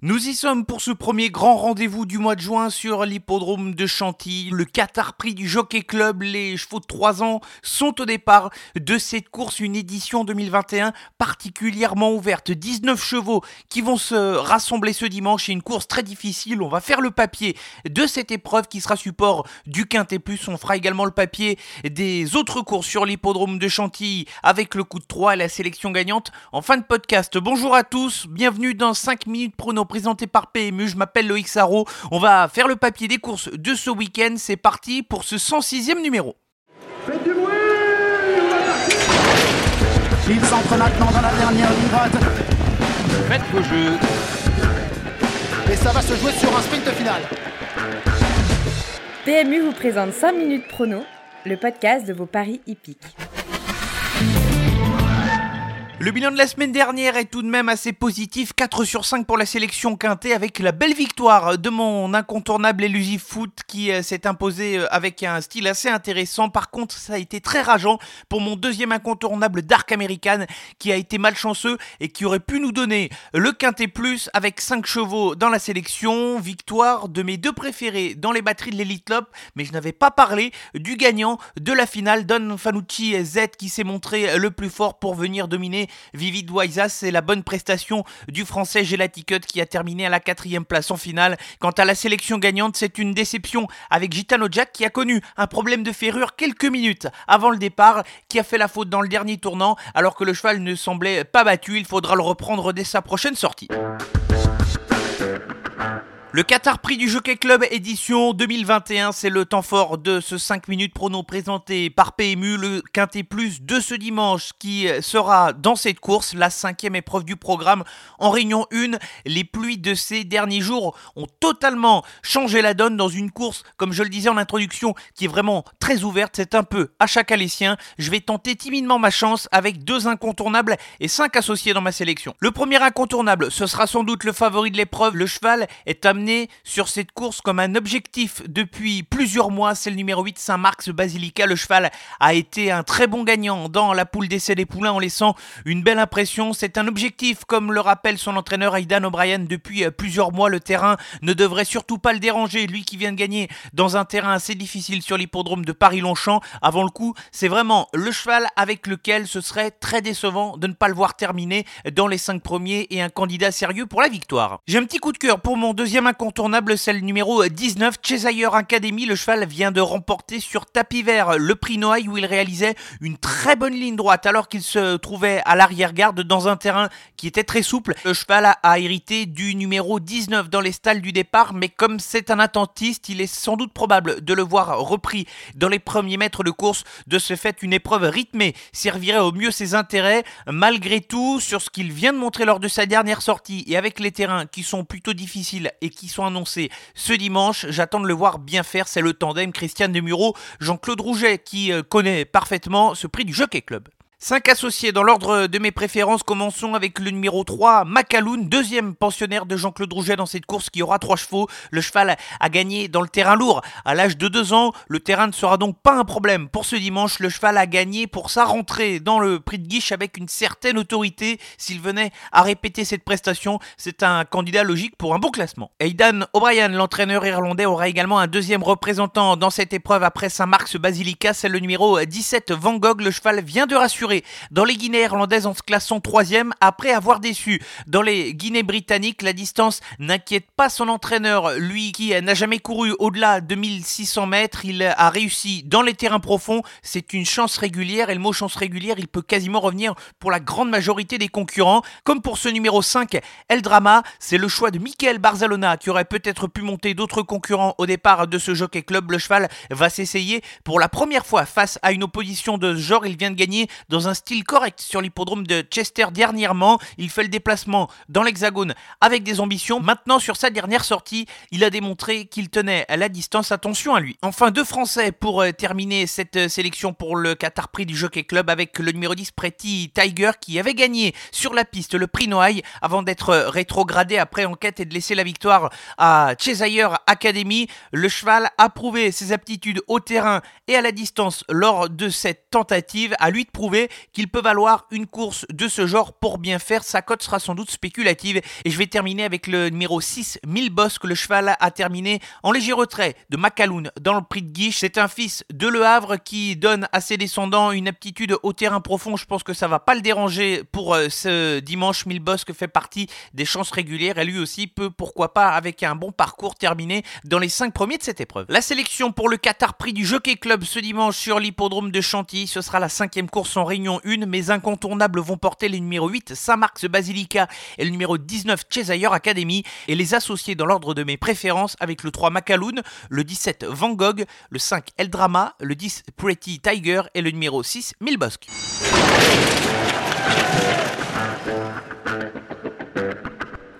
Nous y sommes pour ce premier grand rendez-vous du mois de juin sur l'hippodrome de Chantilly. Le Qatar Prix du Jockey Club, les chevaux de 3 ans sont au départ de cette course, une édition 2021 particulièrement ouverte. 19 chevaux qui vont se rassembler ce dimanche et une course très difficile. On va faire le papier de cette épreuve qui sera support du Quintet Plus. On fera également le papier des autres courses sur l'hippodrome de Chantilly avec le coup de 3 et la sélection gagnante en fin de podcast. Bonjour à tous, bienvenue dans 5 minutes prono présenté par PMU. Je m'appelle Loïc Sarro. On va faire le papier des courses de ce week-end. C'est parti pour ce 106e numéro. Faites du bruit Il s'entre maintenant dans la dernière ligne droite. Faites vos jeux. Et ça va se jouer sur un sprint final. PMU vous présente 5 minutes prono, le podcast de vos paris hippiques. Le bilan de la semaine dernière est tout de même assez positif, 4 sur 5 pour la sélection quintée avec la belle victoire de mon incontournable Elusive Foot qui euh, s'est imposé euh, avec un style assez intéressant. Par contre, ça a été très rageant pour mon deuxième incontournable Dark American qui a été malchanceux et qui aurait pu nous donner le quintet plus avec 5 chevaux dans la sélection. Victoire de mes deux préférés dans les batteries de l'Elite Lop, mais je n'avais pas parlé du gagnant de la finale, Don Fanucci Z qui s'est montré le plus fort pour venir dominer Vivid Waiza, c'est la bonne prestation du français Gelaticut qui a terminé à la quatrième place en finale. Quant à la sélection gagnante, c'est une déception avec Gitano Jack qui a connu un problème de ferrure quelques minutes avant le départ, qui a fait la faute dans le dernier tournant alors que le cheval ne semblait pas battu. Il faudra le reprendre dès sa prochaine sortie. Le Qatar Prix du Jockey Club édition 2021, c'est le temps fort de ce 5 minutes prono présenté par PMU, le Quintet Plus de ce dimanche qui sera dans cette course, la cinquième épreuve du programme en Réunion 1. Les pluies de ces derniers jours ont totalement changé la donne dans une course, comme je le disais en introduction, qui est vraiment très ouverte. C'est un peu à chaque alessien. Je vais tenter timidement ma chance avec deux incontournables et cinq associés dans ma sélection. Le premier incontournable, ce sera sans doute le favori de l'épreuve. Le cheval est sur cette course comme un objectif depuis plusieurs mois. C'est le numéro 8 Saint-Marc Basilica. Le cheval a été un très bon gagnant dans la poule d'essai des poulains en laissant une belle impression. C'est un objectif, comme le rappelle son entraîneur Aidan O'Brien depuis euh, plusieurs mois. Le terrain ne devrait surtout pas le déranger. Lui qui vient de gagner dans un terrain assez difficile sur l'hippodrome de Paris-Longchamp. Avant le coup, c'est vraiment le cheval avec lequel ce serait très décevant de ne pas le voir terminer dans les 5 premiers et un candidat sérieux pour la victoire. J'ai un petit coup de cœur pour mon deuxième incontournable, celle numéro 19, Cheshire Academy. Le cheval vient de remporter sur tapis vert le prix Noailles où il réalisait une très bonne ligne droite alors qu'il se trouvait à l'arrière-garde dans un terrain qui était très souple. Le cheval a, hérité du numéro 19 dans les stalles du départ, mais comme c'est un attentiste, il est sans doute probable de le voir repris dans les premiers mètres de course. De ce fait, une épreuve rythmée servirait au mieux ses intérêts. Malgré tout, sur ce qu'il vient de montrer lors de sa dernière sortie et avec les terrains qui sont plutôt difficiles et qui sont annoncés ce dimanche. J'attends de le voir bien faire. C'est le tandem Christian Demuro, Jean-Claude Rouget qui euh, connaît parfaitement ce prix du Jockey Club. 5 associés dans l'ordre de mes préférences. Commençons avec le numéro 3, Macaloun, deuxième pensionnaire de Jean-Claude Rouget dans cette course qui aura 3 chevaux. Le cheval a gagné dans le terrain lourd à l'âge de 2 ans. Le terrain ne sera donc pas un problème pour ce dimanche. Le cheval a gagné pour sa rentrée dans le prix de Guiche avec une certaine autorité. S'il venait à répéter cette prestation, c'est un candidat logique pour un bon classement. Aidan O'Brien, l'entraîneur irlandais, aura également un deuxième représentant dans cette épreuve après Saint-Marc Basilica. C'est le numéro 17, Van Gogh. Le cheval vient de rassurer dans les Guinées irlandaises en se classant troisième après avoir déçu. Dans les Guinées britanniques, la distance n'inquiète pas son entraîneur, lui qui n'a jamais couru au-delà de 1600 mètres. Il a réussi dans les terrains profonds. C'est une chance régulière et le mot chance régulière, il peut quasiment revenir pour la grande majorité des concurrents. Comme pour ce numéro 5, El Drama, c'est le choix de Michael Barzalona qui aurait peut-être pu monter d'autres concurrents au départ de ce jockey club. Le cheval va s'essayer pour la première fois face à une opposition de ce genre. Il vient de gagner dans dans un style correct sur l'hippodrome de Chester dernièrement. Il fait le déplacement dans l'hexagone avec des ambitions. Maintenant, sur sa dernière sortie, il a démontré qu'il tenait à la distance. Attention à lui. Enfin, deux Français pour euh, terminer cette euh, sélection pour le Qatar Prix du Jockey Club avec le numéro 10 Pretty Tiger qui avait gagné sur la piste le prix Noailles avant d'être euh, rétrogradé après enquête et de laisser la victoire à Cheshire Academy. Le cheval a prouvé ses aptitudes au terrain et à la distance lors de cette tentative. À lui de prouver qu'il peut valoir une course de ce genre pour bien faire. Sa cote sera sans doute spéculative. Et je vais terminer avec le numéro 6, 1000 Boss, que le cheval a terminé en léger retrait de Macaloun dans le prix de Guiche. C'est un fils de Le Havre qui donne à ses descendants une aptitude au terrain profond. Je pense que ça va pas le déranger pour euh, ce dimanche. 1000 Boss que fait partie des chances régulières et lui aussi peut, pourquoi pas, avec un bon parcours, terminer dans les 5 premiers de cette épreuve. La sélection pour le Qatar Prix du Jockey Club ce dimanche sur l'hippodrome de Chantilly. Ce sera la cinquième course en Réunion 1. Mes incontournables vont porter les numéros 8 Saint-Marc's Basilica et le numéro 19 Cheshire Academy et les associer dans l'ordre de mes préférences avec le 3 Macaloun, le 17 Van Gogh, le 5 Eldrama, le 10 Pretty Tiger et le numéro 6 Milbosque.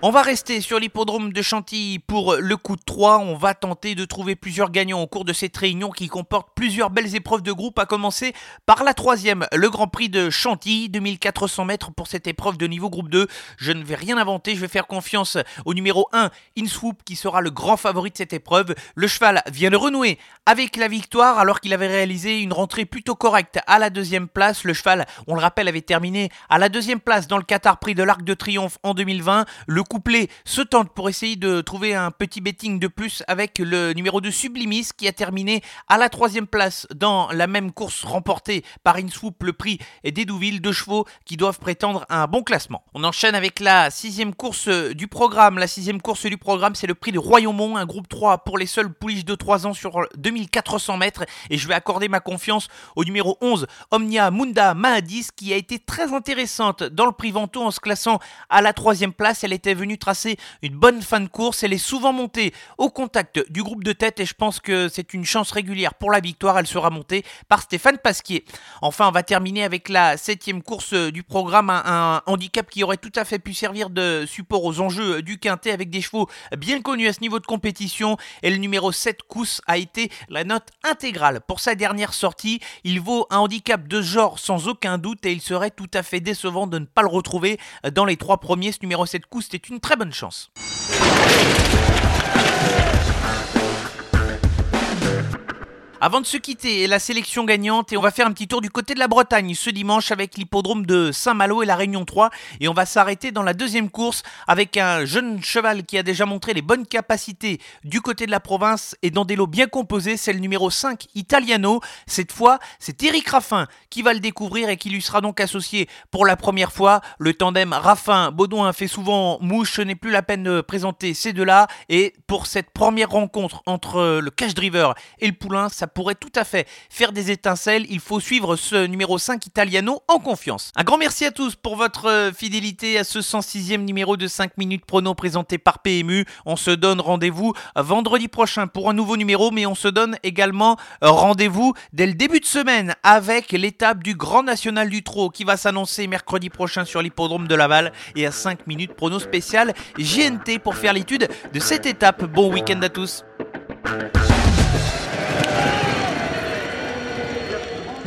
On va rester sur l'hippodrome de Chantilly pour le coup de 3. On va tenter de trouver plusieurs gagnants au cours de cette réunion qui comporte plusieurs belles épreuves de groupe, à commencer par la troisième, le Grand Prix de Chantilly, 2400 mètres pour cette épreuve de niveau groupe 2. Je ne vais rien inventer, je vais faire confiance au numéro 1, Inswoop, qui sera le grand favori de cette épreuve. Le cheval vient de renouer avec la victoire alors qu'il avait réalisé une rentrée plutôt correcte à la deuxième place. Le cheval, on le rappelle, avait terminé à la deuxième place dans le Qatar Prix de l'Arc de Triomphe en 2020. Le couplet se tente pour essayer de trouver un petit betting de plus avec le numéro de Sublimis qui a terminé à la troisième place dans la même course remportée par Inswoop, le prix d'Edouville, deux chevaux qui doivent prétendre à un bon classement. On enchaîne avec la sixième course du programme. La sixième course du programme, c'est le prix de Royaumont, un groupe 3 pour les seuls pouliches de 3 ans sur 2400 mètres. Et je vais accorder ma confiance au numéro 11, Omnia Munda Mahadis, qui a été très intéressante dans le prix Vento en se classant à la troisième place. Elle était venue tracer une bonne fin de course. Elle est souvent montée au contact du groupe de tête et je pense que c'est une chance régulière pour la victoire. Elle sera montée par Stéphane Pasquier. Enfin, on va terminer avec la septième course du programme, un, handicap qui aurait tout à fait pu servir de support aux enjeux du quintet avec des chevaux bien connus à ce niveau de compétition. Et le numéro 7, Kous, a été la note intégrale pour sa dernière sortie. Il vaut un handicap de genre sans aucun doute et il serait tout à fait décevant de ne pas le retrouver dans les trois premiers. Ce numéro 7, Kous, c'est une très bonne chance. Avant de se quitter, la sélection gagnante et on va faire un petit tour du côté de la Bretagne ce dimanche avec l'hippodrome de Saint-Malo et la Réunion 3 et on va s'arrêter dans la deuxième course avec un jeune cheval qui a déjà montré les bonnes capacités du côté de la province et dans des lots bien composés, c'est le numéro 5 Italiano. Cette fois, c'est Eric Raffin qui va le découvrir et qui lui sera donc associé pour la première fois. Le tandem Raffin-Baudouin fait souvent mouche, ce n'est plus la peine de présenter ces deux-là et pour cette première rencontre entre le cash driver et le poulain, ça pourrait tout à fait faire des étincelles. Il faut suivre ce numéro 5 Italiano en confiance. Un grand merci à tous pour votre euh, fidélité à ce 106e numéro de 5 minutes prono présenté par PMU. On se donne rendez-vous vendredi prochain pour un nouveau numéro, mais on se donne également euh, rendez-vous dès le début de semaine avec l'étape du Grand National du Trot qui va s'annoncer mercredi prochain sur l'hippodrome de Laval et à 5 minutes prono spécial GNT pour faire l'étude de cette étape. Bon week-end à tous.